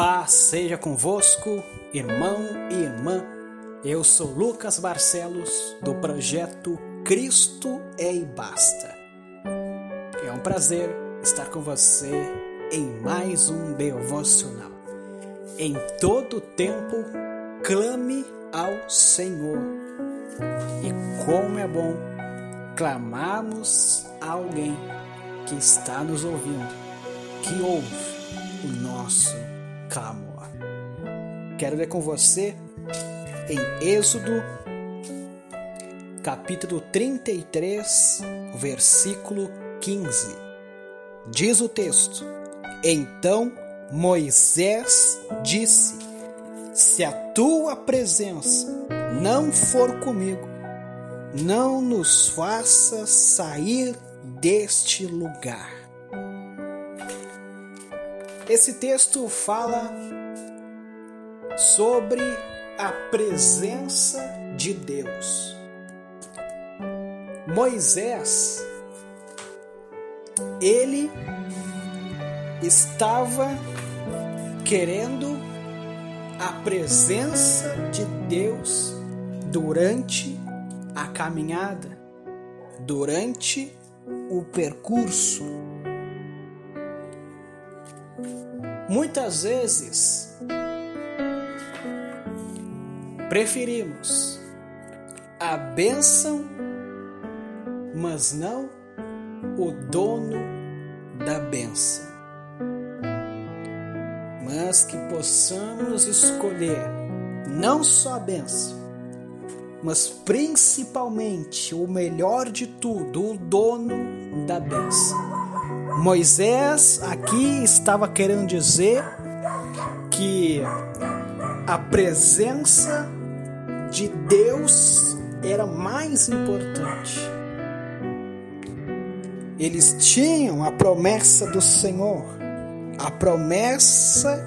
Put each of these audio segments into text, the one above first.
paz seja convosco, irmão e irmã. Eu sou Lucas Barcelos, do projeto Cristo é e Basta. É um prazer estar com você em mais um devocional. Em todo tempo, clame ao Senhor. E como é bom clamarmos a alguém que está nos ouvindo, que ouve o nosso clamor. Quero ler com você em Êxodo, capítulo 33, versículo 15. Diz o texto: Então Moisés disse: Se a tua presença não for comigo, não nos faça sair deste lugar. Esse texto fala sobre a presença de Deus. Moisés, ele estava querendo a presença de Deus durante a caminhada, durante o percurso. Muitas vezes preferimos a bênção, mas não o dono da bênção. Mas que possamos escolher não só a bênção, mas principalmente o melhor de tudo, o dono da bênção. Moisés aqui estava querendo dizer que a presença de Deus era mais importante. Eles tinham a promessa do Senhor, a promessa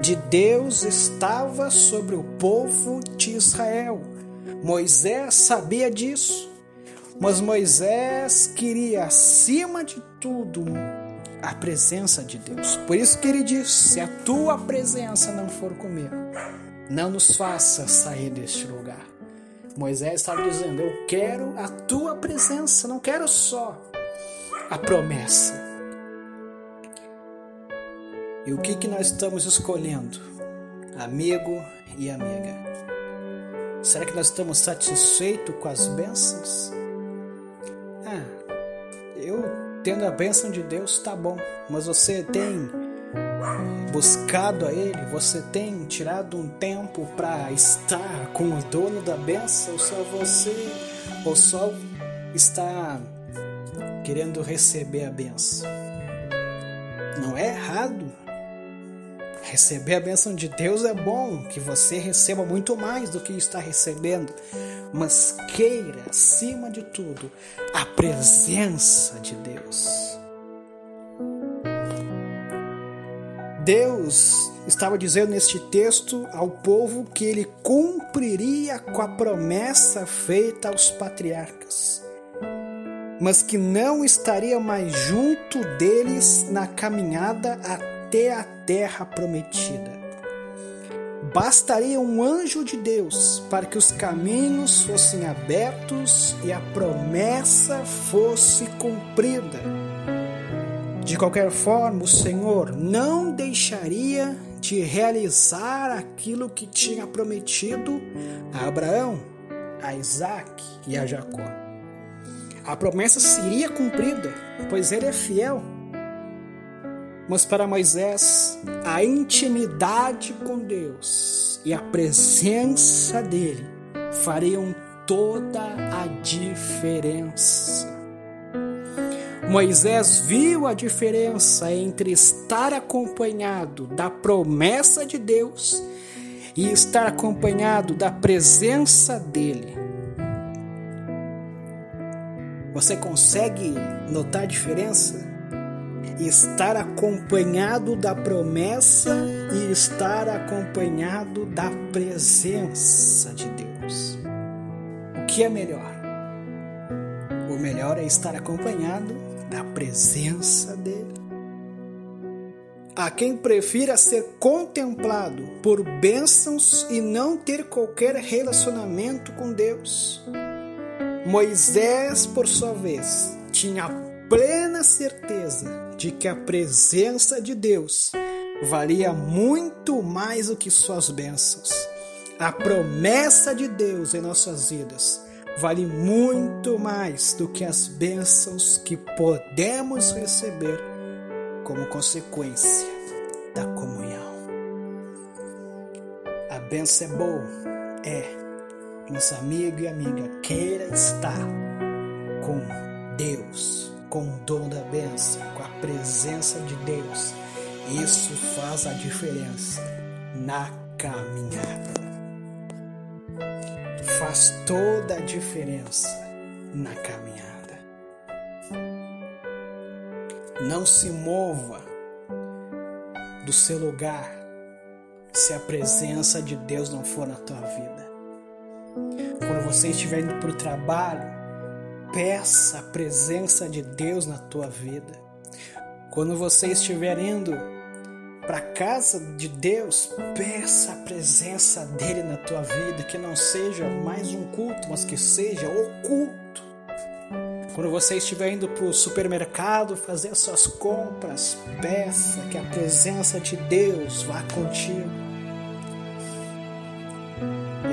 de Deus estava sobre o povo de Israel. Moisés sabia disso, mas Moisés queria, acima de tudo, a presença de Deus. Por isso que ele disse: Se a tua presença não for comigo, não nos faça sair deste lugar. Moisés estava dizendo: Eu quero a tua presença, não quero só a promessa. E o que, que nós estamos escolhendo, amigo e amiga? Será que nós estamos satisfeitos com as bênçãos? Ah, eu tendo a bênção de Deus, tá bom, mas você tem buscado a Ele, você tem tirado um tempo para estar com o dono da bênção, ou só você, ou só está querendo receber a bênção? Não é errado. Receber a bênção de Deus é bom, que você receba muito mais do que está recebendo, mas queira, acima de tudo, a presença de Deus. Deus estava dizendo neste texto ao povo que ele cumpriria com a promessa feita aos patriarcas, mas que não estaria mais junto deles na caminhada até a terra prometida. Bastaria um anjo de Deus para que os caminhos fossem abertos e a promessa fosse cumprida. De qualquer forma, o Senhor não deixaria de realizar aquilo que tinha prometido a Abraão, a Isaac e a Jacó. A promessa seria cumprida, pois ele é fiel. Mas para Moisés, a intimidade com Deus e a presença dele fariam toda a diferença. Moisés viu a diferença entre estar acompanhado da promessa de Deus e estar acompanhado da presença dele. Você consegue notar a diferença? Estar acompanhado da promessa e estar acompanhado da presença de Deus. O que é melhor? O melhor é estar acompanhado da presença dele. a quem prefira ser contemplado por bênçãos e não ter qualquer relacionamento com Deus. Moisés, por sua vez, tinha plena certeza de que a presença de Deus valia muito mais do que suas bênçãos. A promessa de Deus em nossas vidas vale muito mais do que as bênçãos que podemos receber como consequência da comunhão. A bênção é boa, é. Nosso amigo e amiga queira estar com Deus, com o dom da bênção, com a presença de Deus. Isso faz a diferença na caminhada faz toda a diferença na caminhada. Não se mova do seu lugar se a presença de Deus não for na tua vida. Quando você estiver indo para o trabalho, peça a presença de Deus na tua vida. Quando você estiver indo para a casa de Deus, peça a presença dele na tua vida, que não seja mais um culto, mas que seja o culto. Quando você estiver indo para o supermercado fazer suas compras, peça que a presença de Deus vá contigo.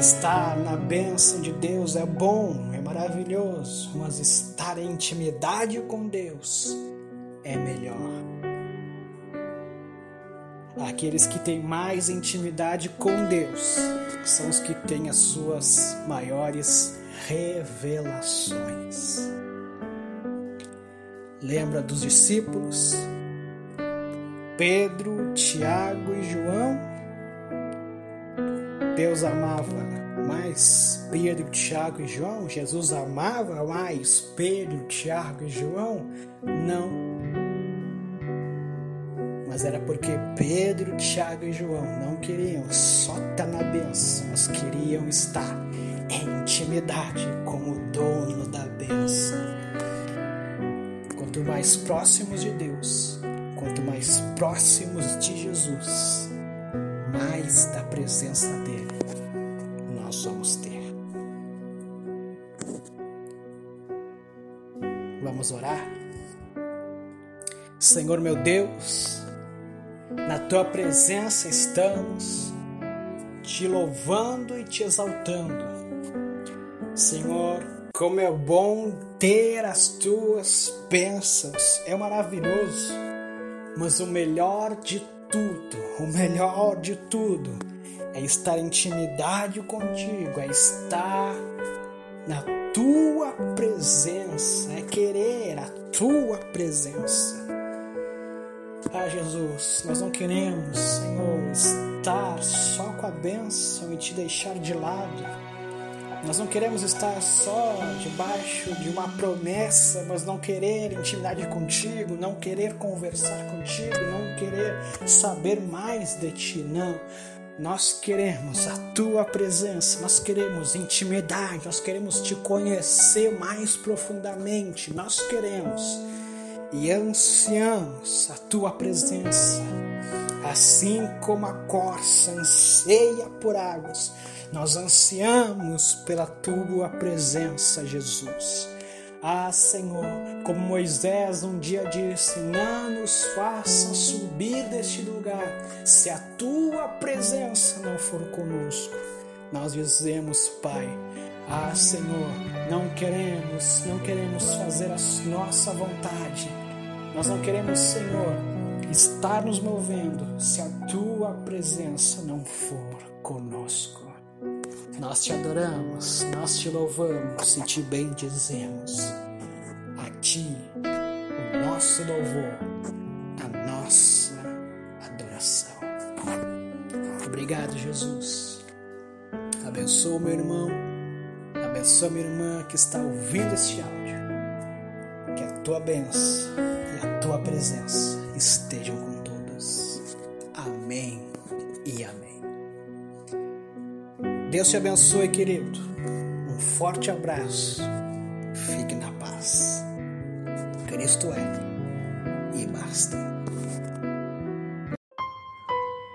Estar na bênção de Deus é bom, é maravilhoso, mas estar em intimidade com Deus é melhor. Aqueles que têm mais intimidade com Deus são os que têm as suas maiores revelações. Lembra dos discípulos? Pedro, Tiago e João? Deus amava mais Pedro, Tiago e João? Jesus amava mais Pedro, Tiago e João? Não mas era porque Pedro, Tiago e João não queriam só estar na bênção, mas queriam estar em intimidade com o dono da bênção. Quanto mais próximos de Deus, quanto mais próximos de Jesus, mais da presença dele nós vamos ter. Vamos orar? Senhor meu Deus, na tua presença estamos, te louvando e te exaltando. Senhor, como é bom ter as tuas bênçãos, é maravilhoso, mas o melhor de tudo, o melhor de tudo é estar em intimidade contigo, é estar na tua presença, é querer a tua presença. Ah, Jesus, nós não queremos, Senhor, estar só com a bênção e te deixar de lado. Nós não queremos estar só debaixo de uma promessa, mas não querer intimidade contigo, não querer conversar contigo, não querer saber mais de ti, não. Nós queremos a tua presença, nós queremos intimidade, nós queremos te conhecer mais profundamente, nós queremos e ansiamos a tua presença, assim como a corça anseia por águas, nós ansiamos pela tua presença, Jesus. Ah, Senhor, como Moisés um dia disse: Não nos faça subir deste lugar, se a tua presença não for conosco. Nós dizemos, Pai, ah, Senhor, não queremos, não queremos fazer a nossa vontade. Nós não queremos, Senhor, estar nos movendo se a tua presença não for conosco. Nós te adoramos, nós te louvamos e te bendizemos. A ti, o nosso louvor, a nossa adoração. Obrigado, Jesus. Abençoa meu irmão Abençoa minha irmã que está ouvindo este áudio. Que a tua bênção e a tua presença estejam com Deus te abençoe, querido. Um forte abraço. Fique na paz. Cristo é e basta.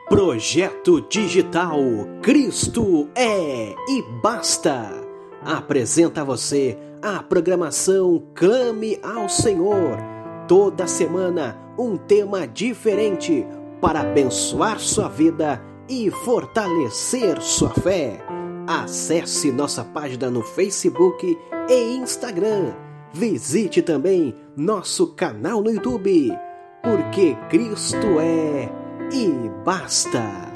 Projeto Digital Cristo é e basta. Apresenta a você a programação Clame ao Senhor. Toda semana um tema diferente para abençoar sua vida e fortalecer sua fé. Acesse nossa página no Facebook e Instagram. Visite também nosso canal no YouTube, porque Cristo é e basta.